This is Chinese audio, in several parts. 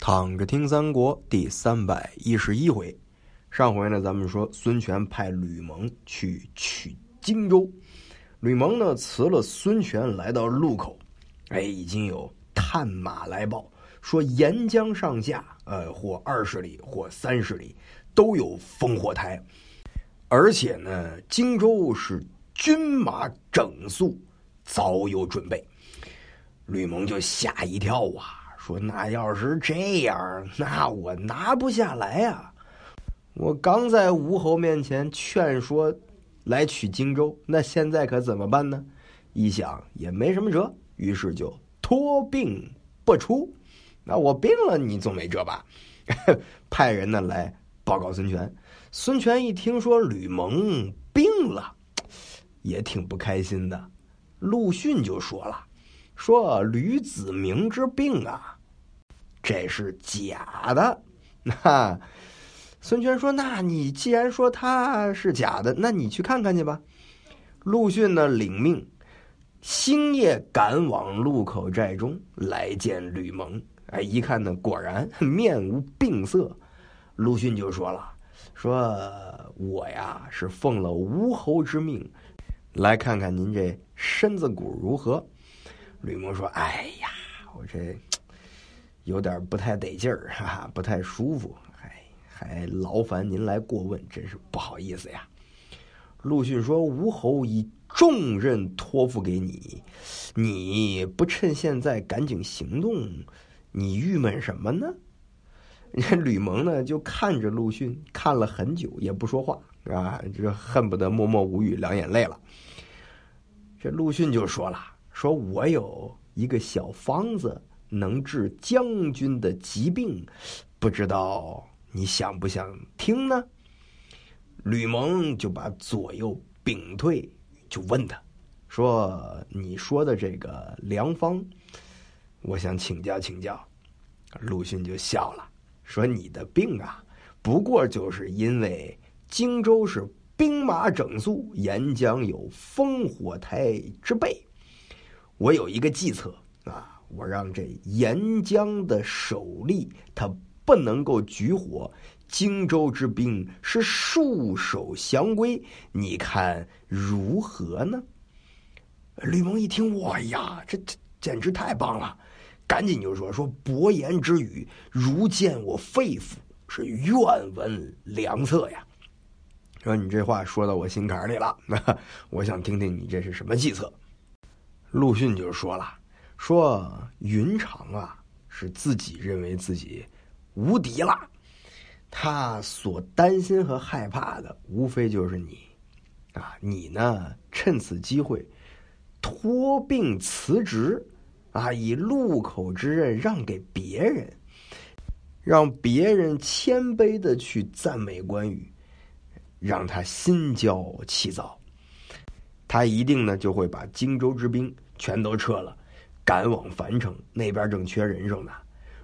躺着听三国第三百一十一回，上回呢，咱们说孙权派吕蒙去取荆州，吕蒙呢辞了孙权，来到路口，哎，已经有探马来报说沿江上下，呃，或二十里，或三十里，都有烽火台，而且呢，荆州是军马整肃，早有准备，吕蒙就吓一跳啊。说那要是这样，那我拿不下来呀！我刚在吴侯面前劝说来取荆州，那现在可怎么办呢？一想也没什么辙，于是就托病不出。那我病了，你总没辙吧？派人呢来报告孙权。孙权一听说吕蒙病了，也挺不开心的。陆逊就说了：“说吕子明之病啊。”这是假的，那孙权说：“那你既然说他是假的，那你去看看去吧。”陆逊呢，领命，星夜赶往路口寨中来见吕蒙。哎，一看呢，果然面无病色。陆逊就说了：“说我呀是奉了吴侯之命，来看看您这身子骨如何。”吕蒙说：“哎呀，我这……”有点不太得劲儿，哈哈，不太舒服，哎还劳烦您来过问，真是不好意思呀。陆逊说：“吴侯以重任托付给你，你不趁现在赶紧行动，你郁闷什么呢？” 这吕蒙呢，就看着陆逊看了很久，也不说话，啊，这恨不得默默无语，两眼泪了。这陆逊就说了：“说我有一个小方子。”能治将军的疾病，不知道你想不想听呢？吕蒙就把左右屏退，就问他，说：“你说的这个良方，我想请教请教。”陆逊就笑了，说：“你的病啊，不过就是因为荆州是兵马整肃，沿江有烽火台之备。我有一个计策啊。”我让这沿江的守吏他不能够举火，荆州之兵是束手降归，你看如何呢？吕蒙一听，哇呀，这这简直太棒了，赶紧就说：“说伯言之语，如见我肺腑，是愿闻良策呀。”说你这话说到我心坎里了，那 我想听听你这是什么计策。陆逊就说了。说云长啊，是自己认为自己无敌了，他所担心和害怕的，无非就是你，啊，你呢，趁此机会托病辞职，啊，以路口之任让给别人，让别人谦卑的去赞美关羽，让他心焦气躁，他一定呢就会把荆州之兵全都撤了。赶往樊城那边正缺人手呢。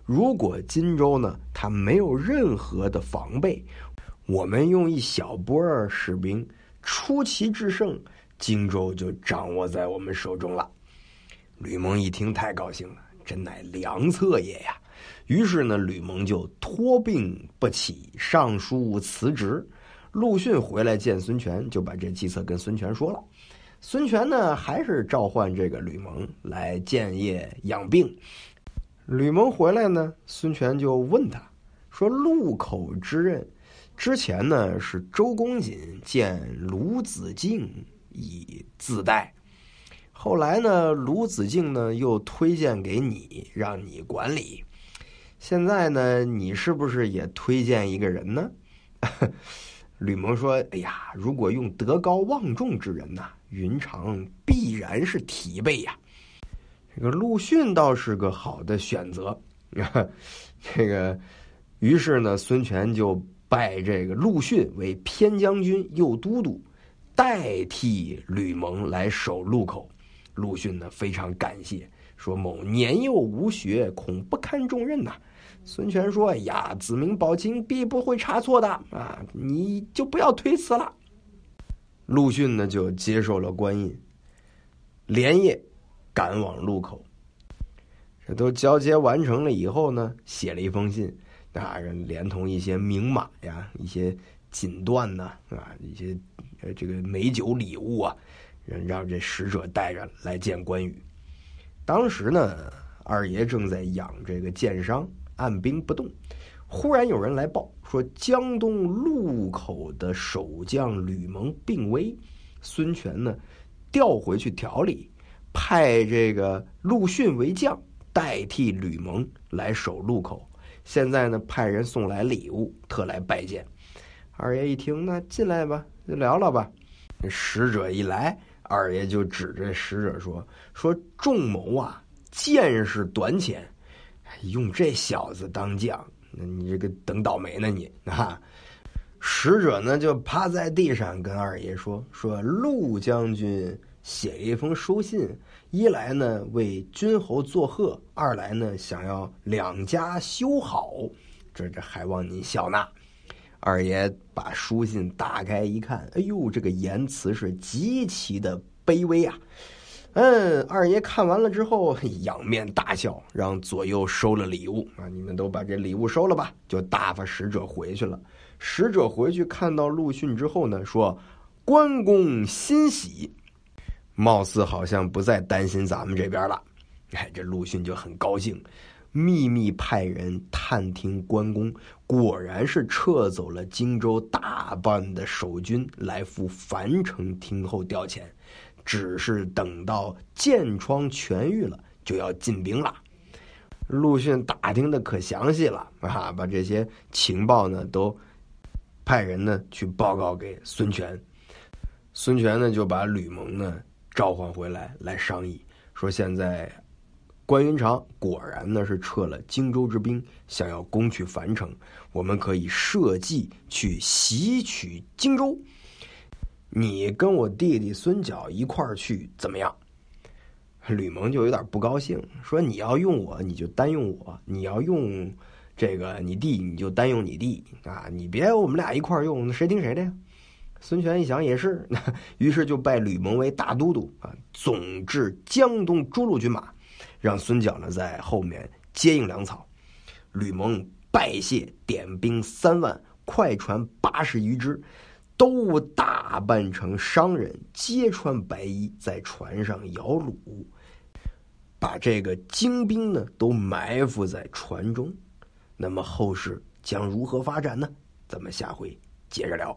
如果荆州呢，他没有任何的防备，我们用一小波儿士兵出奇制胜，荆州就掌握在我们手中了。吕蒙一听，太高兴了，真乃良策也呀！于是呢，吕蒙就托病不起，上书辞职。陆逊回来见孙权，就把这计策跟孙权说了。孙权呢，还是召唤这个吕蒙来建业养病。吕蒙回来呢，孙权就问他说：“路口之任，之前呢是周公瑾见鲁子敬以自代，后来呢，鲁子敬呢又推荐给你，让你管理。现在呢，你是不是也推荐一个人呢？” 吕蒙说：“哎呀，如果用德高望重之人呐，云长必然是提备呀。这个陆逊倒是个好的选择。这个，于是呢，孙权就拜这个陆逊为偏将军、右都督，代替吕蒙来守路口。陆逊呢，非常感谢，说某年幼无学，恐不堪重任呐。”孙权说：“哎呀，子明保亲必不会差错的啊！你就不要推辞了。”陆逊呢就接受了官印，连夜赶往路口。这都交接完成了以后呢，写了一封信，啊，连同一些名马呀、一些锦缎呐，啊，一些这个美酒礼物啊，让这使者带着来见关羽。当时呢，二爷正在养这个箭伤，按兵不动。忽然有人来报说，江东路口的守将吕蒙病危，孙权呢调回去调理，派这个陆逊为将。代替吕蒙来守路口，现在呢派人送来礼物，特来拜见。二爷一听，那进来吧，就聊聊吧。使者一来，二爷就指着使者说：“说仲谋啊，见识短浅，用这小子当将，那你这个等倒霉呢你啊！”使者呢就趴在地上跟二爷说：“说陆将军写一封书信。”一来呢为君侯作贺，二来呢想要两家修好，这这还望您笑纳。二爷把书信打开一看，哎呦，这个言辞是极其的卑微啊。嗯，二爷看完了之后仰面大笑，让左右收了礼物啊，你们都把这礼物收了吧，就打发使者回去了。使者回去看到陆逊之后呢，说关公欣喜。貌似好像不再担心咱们这边了，哎，这陆逊就很高兴，秘密派人探听关公，果然是撤走了荆州大半的守军，来赴樊城听候调遣，只是等到箭疮痊愈了，就要进兵了。陆逊打听的可详细了啊，把这些情报呢都派人呢去报告给孙权，孙权呢就把吕蒙呢。召唤回来来商议，说现在关云长果然呢是撤了荆州之兵，想要攻取樊城，我们可以设计去袭取荆州。你跟我弟弟孙角一块儿去怎么样？吕蒙就有点不高兴，说你要用我你就单用我，你要用这个你弟你就单用你弟啊，你别我们俩一块儿用，谁听谁的呀？孙权一想也是，于是就拜吕蒙为大都督啊，总治江东诸路军马，让孙角呢在后面接应粮草。吕蒙拜谢，点兵三万，快船八十余只，都打扮成商人，揭穿白衣，在船上摇橹，把这个精兵呢都埋伏在船中。那么后事将如何发展呢？咱们下回接着聊。